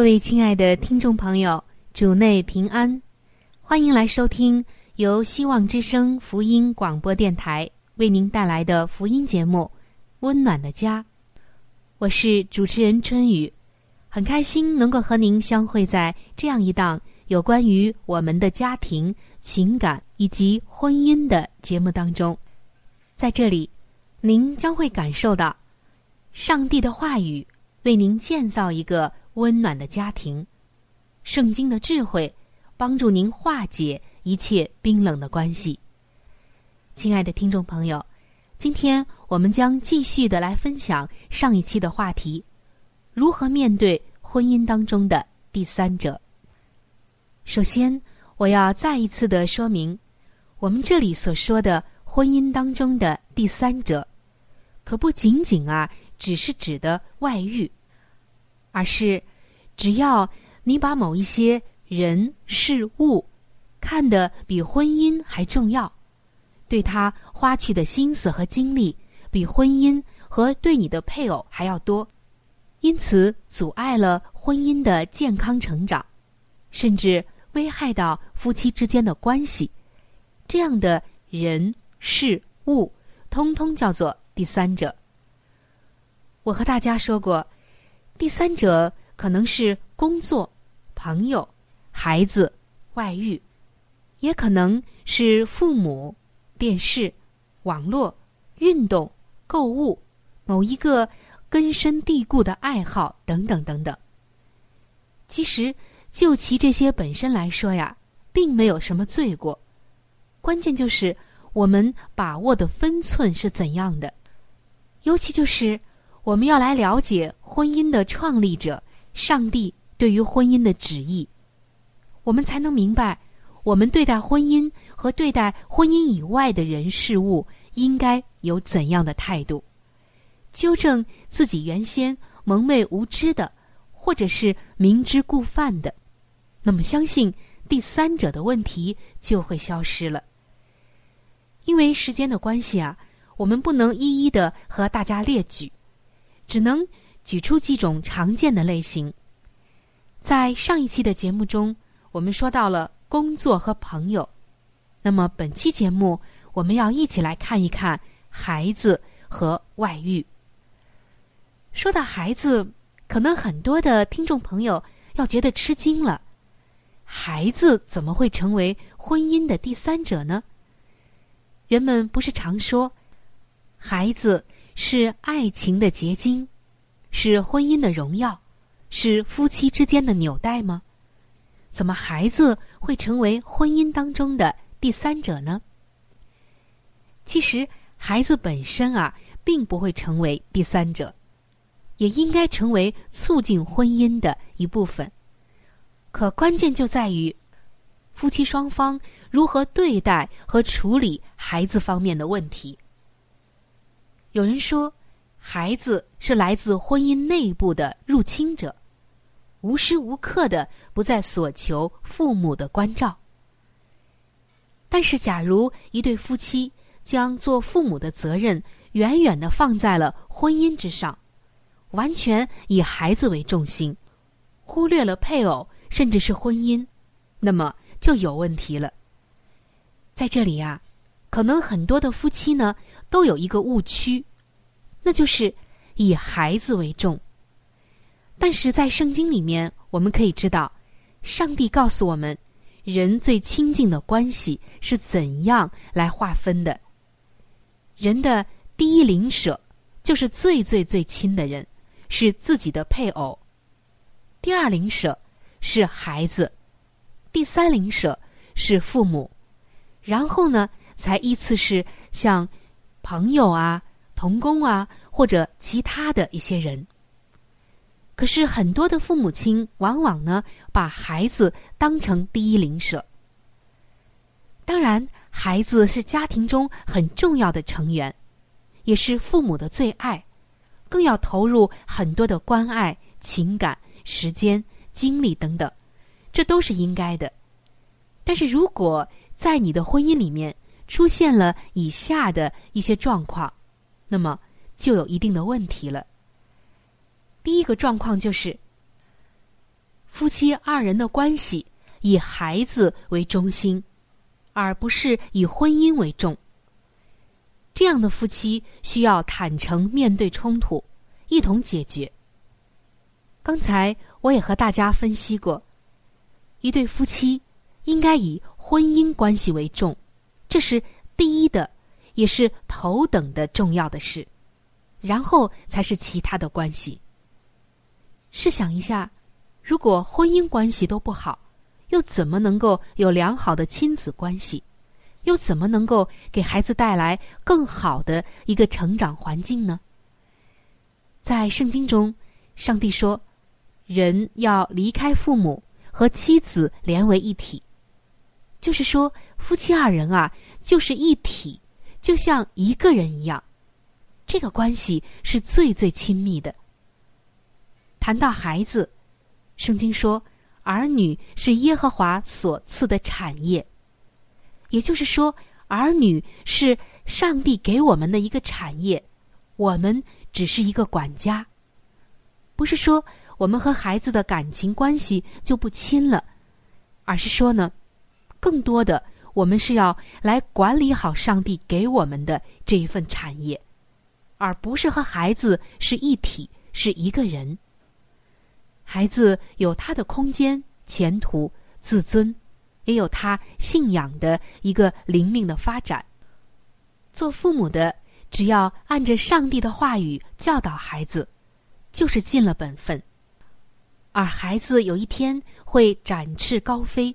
各位亲爱的听众朋友，主内平安，欢迎来收听由希望之声福音广播电台为您带来的福音节目《温暖的家》。我是主持人春雨，很开心能够和您相会在这样一档有关于我们的家庭、情感以及婚姻的节目当中。在这里，您将会感受到上帝的话语为您建造一个。温暖的家庭，圣经的智慧帮助您化解一切冰冷的关系。亲爱的听众朋友，今天我们将继续的来分享上一期的话题：如何面对婚姻当中的第三者。首先，我要再一次的说明，我们这里所说的婚姻当中的第三者，可不仅仅啊只是指的外遇。而是，只要你把某一些人事物看得比婚姻还重要，对他花去的心思和精力比婚姻和对你的配偶还要多，因此阻碍了婚姻的健康成长，甚至危害到夫妻之间的关系，这样的人事物，通通叫做第三者。我和大家说过。第三者可能是工作、朋友、孩子、外遇，也可能是父母、电视、网络、运动、购物、某一个根深蒂固的爱好等等等等。其实，就其这些本身来说呀，并没有什么罪过，关键就是我们把握的分寸是怎样的，尤其就是。我们要来了解婚姻的创立者上帝对于婚姻的旨意，我们才能明白我们对待婚姻和对待婚姻以外的人事物应该有怎样的态度，纠正自己原先蒙昧无知的，或者是明知故犯的，那么相信第三者的问题就会消失了。因为时间的关系啊，我们不能一一的和大家列举。只能举出几种常见的类型。在上一期的节目中，我们说到了工作和朋友。那么本期节目，我们要一起来看一看孩子和外遇。说到孩子，可能很多的听众朋友要觉得吃惊了：孩子怎么会成为婚姻的第三者呢？人们不是常说，孩子。是爱情的结晶，是婚姻的荣耀，是夫妻之间的纽带吗？怎么孩子会成为婚姻当中的第三者呢？其实，孩子本身啊，并不会成为第三者，也应该成为促进婚姻的一部分。可关键就在于，夫妻双方如何对待和处理孩子方面的问题。有人说，孩子是来自婚姻内部的入侵者，无时无刻的不在所求父母的关照。但是，假如一对夫妻将做父母的责任远远的放在了婚姻之上，完全以孩子为重心，忽略了配偶甚至是婚姻，那么就有问题了。在这里呀，可能很多的夫妻呢都有一个误区，那就是以孩子为重。但是在圣经里面，我们可以知道，上帝告诉我们。人最亲近的关系是怎样来划分的？人的第一邻舍就是最最最亲的人，是自己的配偶；第二邻舍是孩子；第三邻舍是父母；然后呢，才依次是像朋友啊、童工啊，或者其他的一些人。可是很多的父母亲往往呢，把孩子当成第一邻舍。当然，孩子是家庭中很重要的成员，也是父母的最爱，更要投入很多的关爱、情感、时间、精力等等，这都是应该的。但是如果在你的婚姻里面出现了以下的一些状况，那么就有一定的问题了。第一个状况就是，夫妻二人的关系以孩子为中心，而不是以婚姻为重。这样的夫妻需要坦诚面对冲突，一同解决。刚才我也和大家分析过，一对夫妻应该以婚姻关系为重，这是第一的，也是头等的重要的事，然后才是其他的关系。试想一下，如果婚姻关系都不好，又怎么能够有良好的亲子关系？又怎么能够给孩子带来更好的一个成长环境呢？在圣经中，上帝说：“人要离开父母，和妻子连为一体。”就是说，夫妻二人啊，就是一体，就像一个人一样。这个关系是最最亲密的。谈到孩子，圣经说，儿女是耶和华所赐的产业，也就是说，儿女是上帝给我们的一个产业，我们只是一个管家。不是说我们和孩子的感情关系就不亲了，而是说呢，更多的我们是要来管理好上帝给我们的这一份产业，而不是和孩子是一体，是一个人。孩子有他的空间、前途、自尊，也有他信仰的一个灵命的发展。做父母的，只要按着上帝的话语教导孩子，就是尽了本分。而孩子有一天会展翅高飞，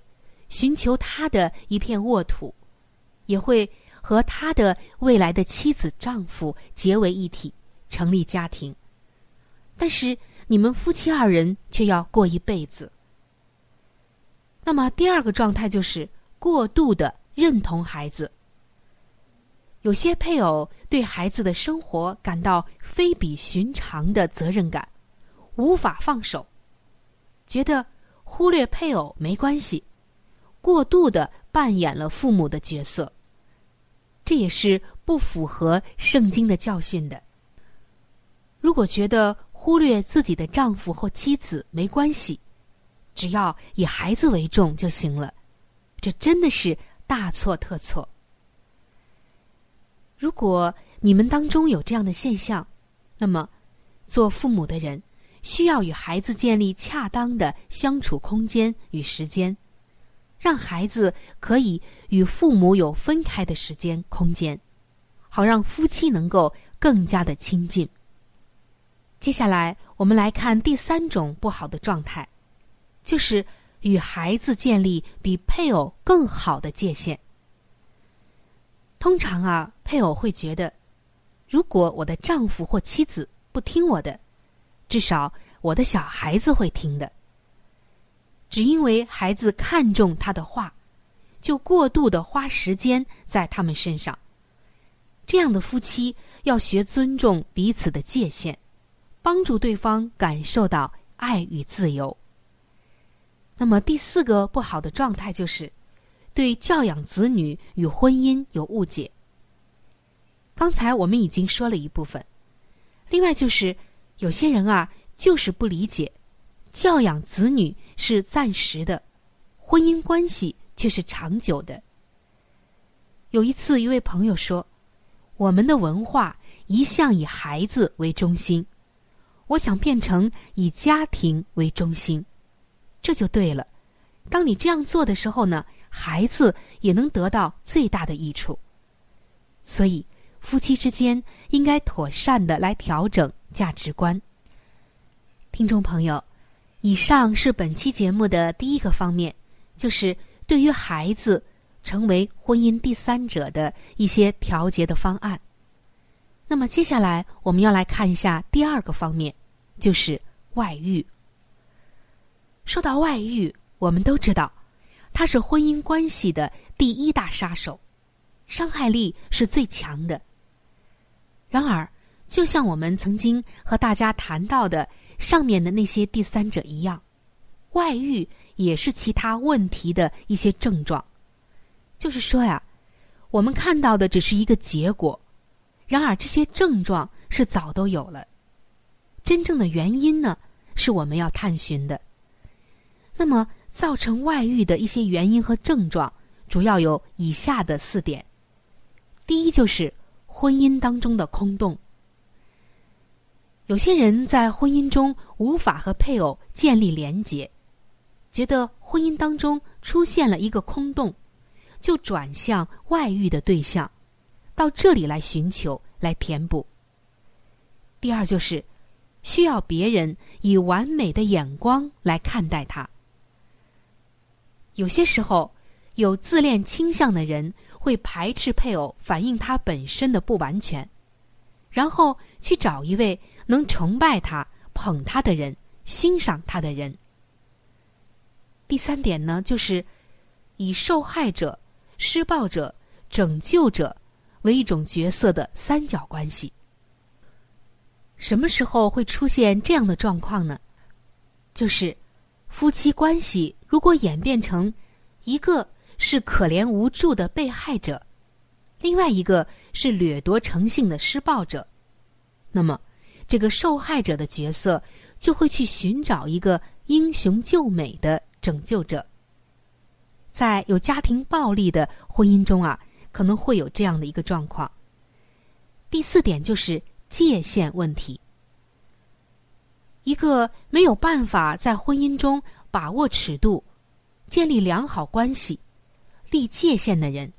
寻求他的一片沃土，也会和他的未来的妻子、丈夫结为一体，成立家庭。但是。你们夫妻二人却要过一辈子。那么第二个状态就是过度的认同孩子。有些配偶对孩子的生活感到非比寻常的责任感，无法放手，觉得忽略配偶没关系，过度的扮演了父母的角色，这也是不符合圣经的教训的。如果觉得，忽略自己的丈夫或妻子没关系，只要以孩子为重就行了。这真的是大错特错。如果你们当中有这样的现象，那么做父母的人需要与孩子建立恰当的相处空间与时间，让孩子可以与父母有分开的时间空间，好让夫妻能够更加的亲近。接下来，我们来看第三种不好的状态，就是与孩子建立比配偶更好的界限。通常啊，配偶会觉得，如果我的丈夫或妻子不听我的，至少我的小孩子会听的。只因为孩子看重他的话，就过度的花时间在他们身上。这样的夫妻要学尊重彼此的界限。帮助对方感受到爱与自由，那么第四个不好的状态就是对教养子女与婚姻有误解。刚才我们已经说了一部分，另外就是有些人啊，就是不理解，教养子女是暂时的，婚姻关系却是长久的。有一次，一位朋友说：“我们的文化一向以孩子为中心，我想变成以家庭为中心，这就对了。当你这样做的时候呢，孩子也能得到最大的益处。所以。”夫妻之间应该妥善的来调整价值观。听众朋友，以上是本期节目的第一个方面，就是对于孩子成为婚姻第三者的一些调节的方案。那么接下来我们要来看一下第二个方面，就是外遇。说到外遇，我们都知道，它是婚姻关系的第一大杀手，伤害力是最强的。然而，就像我们曾经和大家谈到的上面的那些第三者一样，外遇也是其他问题的一些症状。就是说呀，我们看到的只是一个结果，然而这些症状是早都有了。真正的原因呢，是我们要探寻的。那么，造成外遇的一些原因和症状，主要有以下的四点。第一就是。婚姻当中的空洞，有些人在婚姻中无法和配偶建立连结，觉得婚姻当中出现了一个空洞，就转向外遇的对象，到这里来寻求来填补。第二就是需要别人以完美的眼光来看待他。有些时候有自恋倾向的人。会排斥配偶，反映他本身的不完全，然后去找一位能崇拜他、捧他的人、欣赏他的人。第三点呢，就是以受害者、施暴者、拯救者为一种角色的三角关系。什么时候会出现这样的状况呢？就是夫妻关系如果演变成一个。是可怜无助的被害者，另外一个是掠夺成性的施暴者。那么，这个受害者的角色就会去寻找一个英雄救美的拯救者。在有家庭暴力的婚姻中啊，可能会有这样的一个状况。第四点就是界限问题。一个没有办法在婚姻中把握尺度、建立良好关系。立界限的人，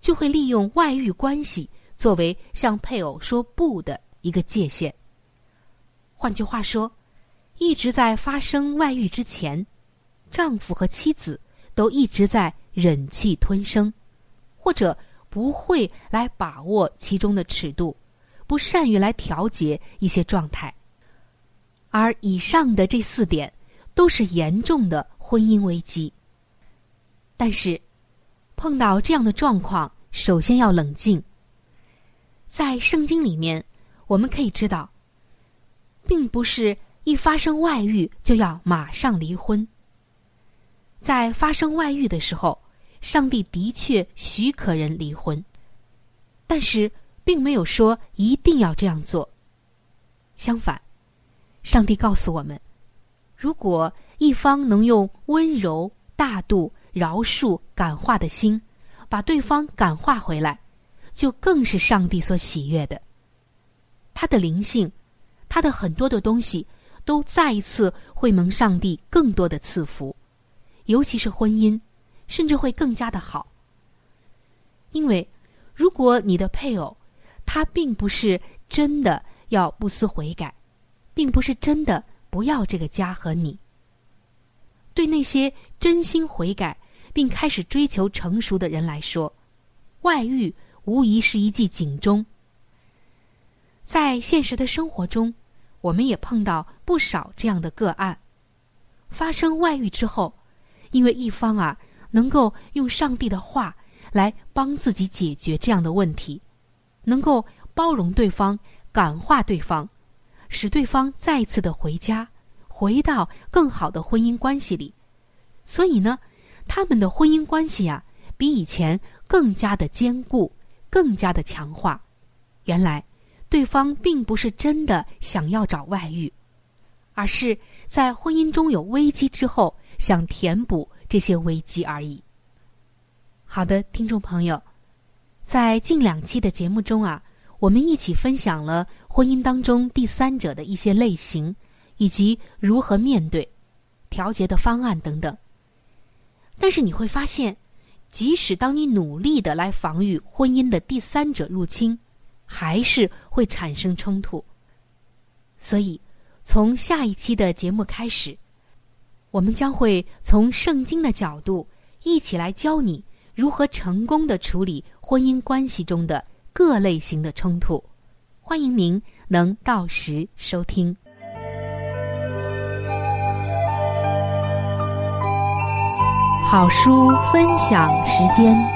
就会利用外遇关系作为向配偶说不的一个界限。换句话说，一直在发生外遇之前，丈夫和妻子都一直在忍气吞声，或者不会来把握其中的尺度，不善于来调节一些状态。而以上的这四点，都是严重的婚姻危机。但是。碰到这样的状况，首先要冷静。在圣经里面，我们可以知道，并不是一发生外遇就要马上离婚。在发生外遇的时候，上帝的确许可人离婚，但是并没有说一定要这样做。相反，上帝告诉我们，如果一方能用温柔大度。饶恕、感化的心，把对方感化回来，就更是上帝所喜悦的。他的灵性，他的很多的东西，都再一次会蒙上帝更多的赐福，尤其是婚姻，甚至会更加的好。因为，如果你的配偶，他并不是真的要不思悔改，并不是真的不要这个家和你，对那些真心悔改。并开始追求成熟的人来说，外遇无疑是一记警钟。在现实的生活中，我们也碰到不少这样的个案：发生外遇之后，因为一方啊能够用上帝的话来帮自己解决这样的问题，能够包容对方、感化对方，使对方再次的回家，回到更好的婚姻关系里。所以呢，他们的婚姻关系啊，比以前更加的坚固，更加的强化。原来，对方并不是真的想要找外遇，而是在婚姻中有危机之后，想填补这些危机而已。好的，听众朋友，在近两期的节目中啊，我们一起分享了婚姻当中第三者的一些类型，以及如何面对、调节的方案等等。但是你会发现，即使当你努力的来防御婚姻的第三者入侵，还是会产生冲突。所以，从下一期的节目开始，我们将会从圣经的角度一起来教你如何成功的处理婚姻关系中的各类型的冲突。欢迎您能到时收听。好书分享时间。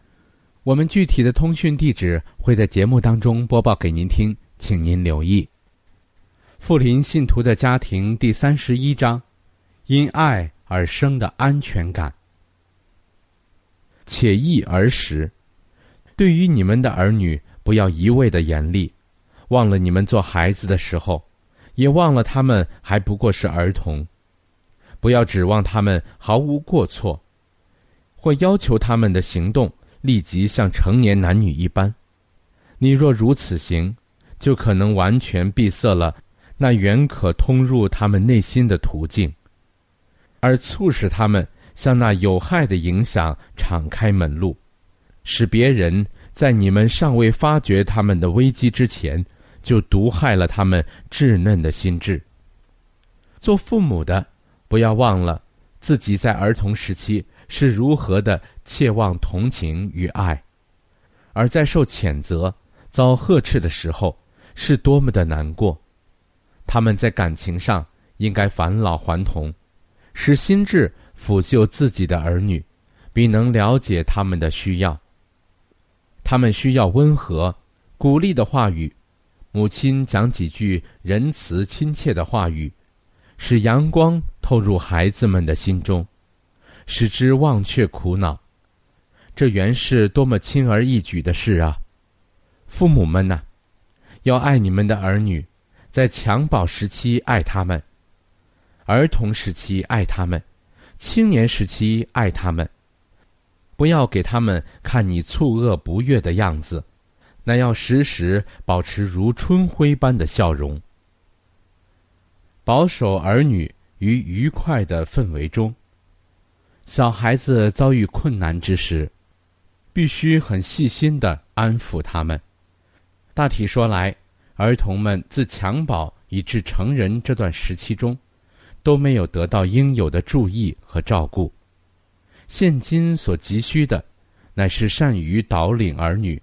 我们具体的通讯地址会在节目当中播报给您听，请您留意。富林信徒的家庭第三十一章：因爱而生的安全感。且忆儿时，对于你们的儿女。不要一味的严厉，忘了你们做孩子的时候，也忘了他们还不过是儿童。不要指望他们毫无过错，或要求他们的行动立即像成年男女一般。你若如此行，就可能完全闭塞了那原可通入他们内心的途径，而促使他们向那有害的影响敞开门路，使别人。在你们尚未发觉他们的危机之前，就毒害了他们稚嫩的心智。做父母的，不要忘了自己在儿童时期是如何的切望同情与爱，而在受谴责、遭呵斥的时候，是多么的难过。他们在感情上应该返老还童，使心智抚救自己的儿女，并能了解他们的需要。他们需要温和、鼓励的话语，母亲讲几句仁慈亲切的话语，使阳光透入孩子们的心中，使之忘却苦恼。这原是多么轻而易举的事啊！父母们呐，要爱你们的儿女，在襁褓时期爱他们，儿童时期爱他们，青年时期爱他们。不要给他们看你蹙恶不悦的样子，那要时时保持如春晖般的笑容。保守儿女于愉快的氛围中。小孩子遭遇困难之时，必须很细心的安抚他们。大体说来，儿童们自襁褓以至成人这段时期中，都没有得到应有的注意和照顾。现今所急需的，乃是善于导领儿女，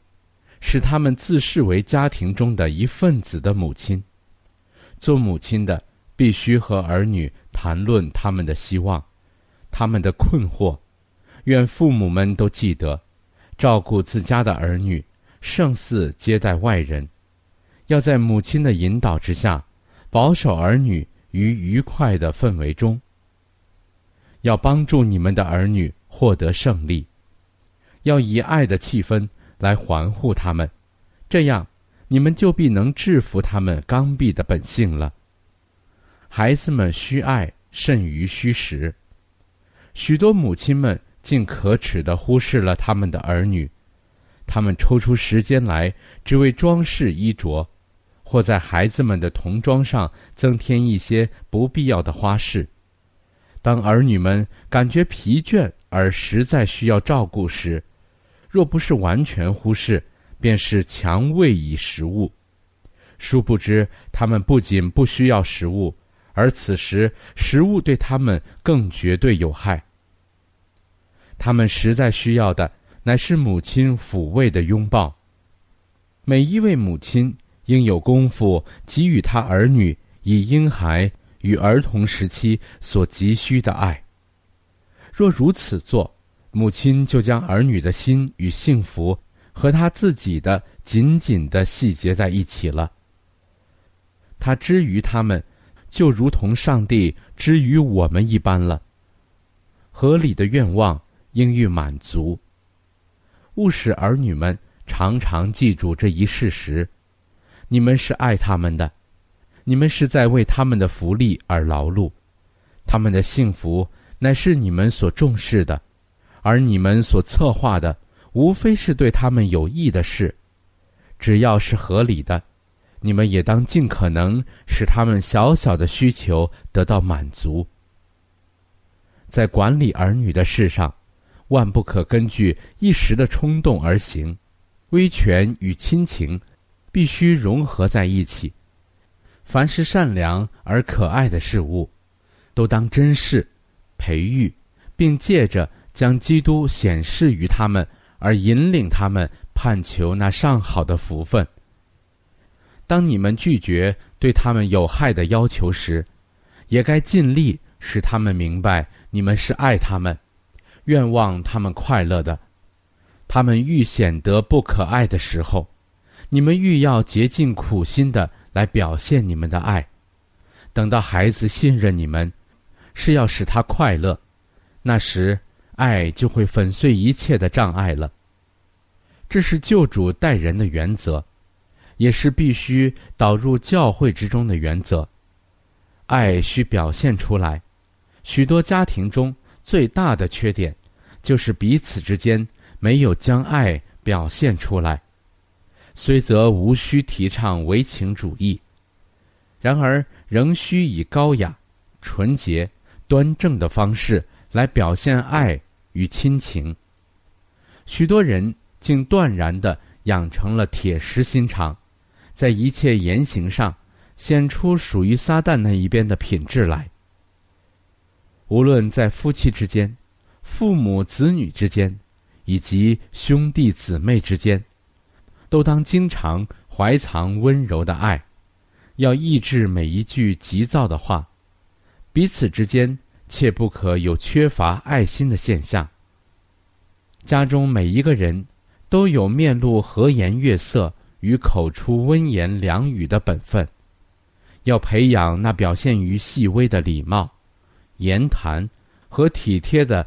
使他们自视为家庭中的一份子的母亲。做母亲的必须和儿女谈论他们的希望，他们的困惑。愿父母们都记得，照顾自家的儿女，胜似接待外人。要在母亲的引导之下，保守儿女于愉快的氛围中。要帮助你们的儿女。获得胜利，要以爱的气氛来环护他们，这样，你们就必能制服他们刚愎的本性了。孩子们需爱甚于虚实，许多母亲们竟可耻地忽视了他们的儿女，他们抽出时间来只为装饰衣着，或在孩子们的童装上增添一些不必要的花饰。当儿女们感觉疲倦而实在需要照顾时，若不是完全忽视，便是强喂以食物。殊不知，他们不仅不需要食物，而此时食物对他们更绝对有害。他们实在需要的乃是母亲抚慰的拥抱。每一位母亲应有功夫给予他儿女以婴孩与儿童时期所急需的爱。若如此做，母亲就将儿女的心与幸福和他自己的紧紧的系结在一起了。他之于他们，就如同上帝之于我们一般了。合理的愿望应予满足。务使儿女们常常记住这一事实：你们是爱他们的，你们是在为他们的福利而劳碌，他们的幸福乃是你们所重视的。而你们所策划的，无非是对他们有益的事，只要是合理的，你们也当尽可能使他们小小的需求得到满足。在管理儿女的事上，万不可根据一时的冲动而行，威权与亲情必须融合在一起。凡是善良而可爱的事物，都当珍视、培育，并借着。将基督显示于他们，而引领他们盼求那上好的福分。当你们拒绝对他们有害的要求时，也该尽力使他们明白你们是爱他们，愿望他们快乐的。他们愈显得不可爱的时候，你们愈要竭尽苦心的来表现你们的爱。等到孩子信任你们，是要使他快乐，那时。爱就会粉碎一切的障碍了。这是救主待人的原则，也是必须导入教会之中的原则。爱需表现出来。许多家庭中最大的缺点，就是彼此之间没有将爱表现出来。虽则无需提倡唯情主义，然而仍需以高雅、纯洁、端正的方式来表现爱。与亲情，许多人竟断然的养成了铁石心肠，在一切言行上显出属于撒旦那一边的品质来。无论在夫妻之间、父母子女之间，以及兄弟姊妹之间，都当经常怀藏温柔的爱，要抑制每一句急躁的话，彼此之间。切不可有缺乏爱心的现象。家中每一个人都有面露和颜悦色与口出温言良语的本分，要培养那表现于细微的礼貌、言谈和体贴的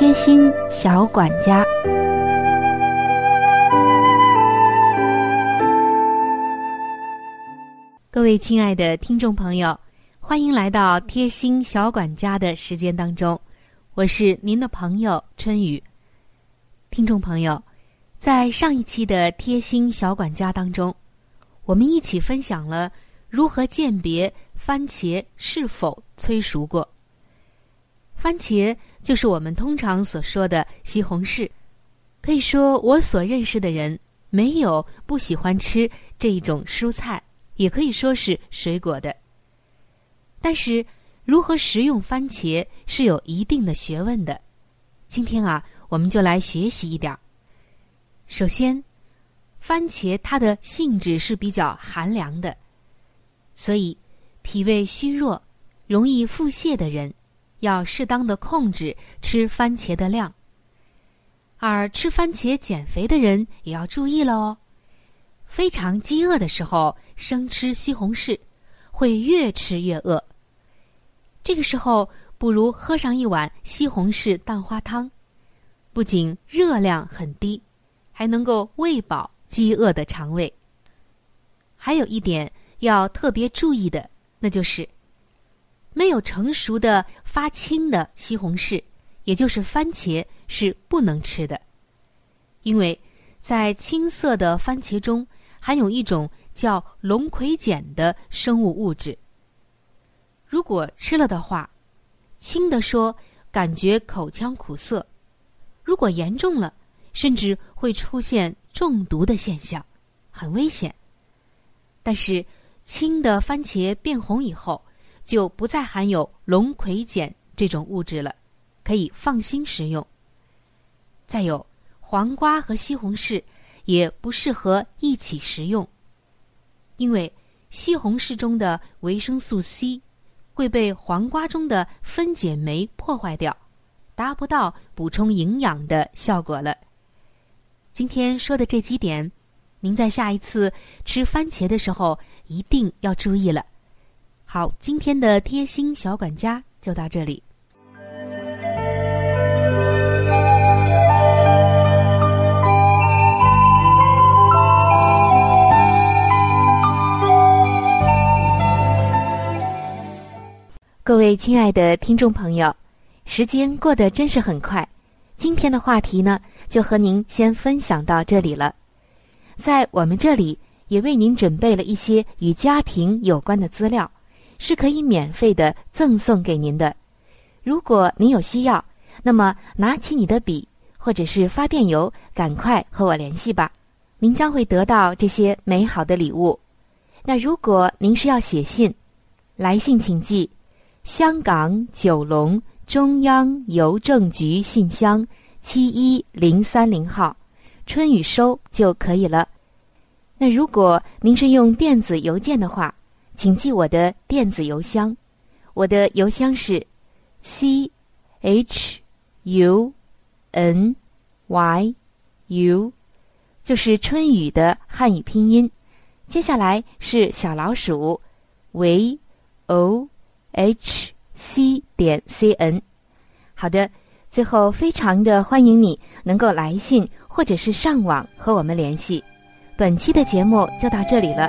贴心小管家，各位亲爱的听众朋友。欢迎来到贴心小管家的时间当中，我是您的朋友春雨。听众朋友，在上一期的贴心小管家当中，我们一起分享了如何鉴别番茄是否催熟过。番茄就是我们通常所说的西红柿，可以说我所认识的人没有不喜欢吃这一种蔬菜，也可以说是水果的。但是，如何食用番茄是有一定的学问的。今天啊，我们就来学习一点。首先，番茄它的性质是比较寒凉的，所以脾胃虚弱、容易腹泻的人，要适当的控制吃番茄的量。而吃番茄减肥的人也要注意了哦。非常饥饿的时候，生吃西红柿，会越吃越饿。这个时候，不如喝上一碗西红柿蛋花汤，不仅热量很低。还能够喂饱饥饿的肠胃。还有一点要特别注意的，那就是没有成熟的发青的西红柿，也就是番茄是不能吃的，因为在青色的番茄中含有一种叫龙葵碱的生物物质。如果吃了的话，轻的说感觉口腔苦涩，如果严重了。甚至会出现中毒的现象，很危险。但是，青的番茄变红以后，就不再含有龙葵碱这种物质了，可以放心食用。再有，黄瓜和西红柿也不适合一起食用，因为西红柿中的维生素 C 会被黄瓜中的分解酶破坏掉，达不到补充营养的效果了。今天说的这几点，您在下一次吃番茄的时候一定要注意了。好，今天的贴心小管家就到这里。各位亲爱的听众朋友，时间过得真是很快。今天的话题呢，就和您先分享到这里了。在我们这里也为您准备了一些与家庭有关的资料，是可以免费的赠送给您的。如果您有需要，那么拿起你的笔或者是发电邮，赶快和我联系吧，您将会得到这些美好的礼物。那如果您是要写信，来信请寄香港九龙。中央邮政局信箱七一零三零号，春雨收就可以了。那如果您是用电子邮件的话，请记我的电子邮箱，我的邮箱是 c h u n y u，就是春雨的汉语拼音。接下来是小老鼠 v o h。c 点 cn，好的，最后非常的欢迎你能够来信或者是上网和我们联系。本期的节目就到这里了，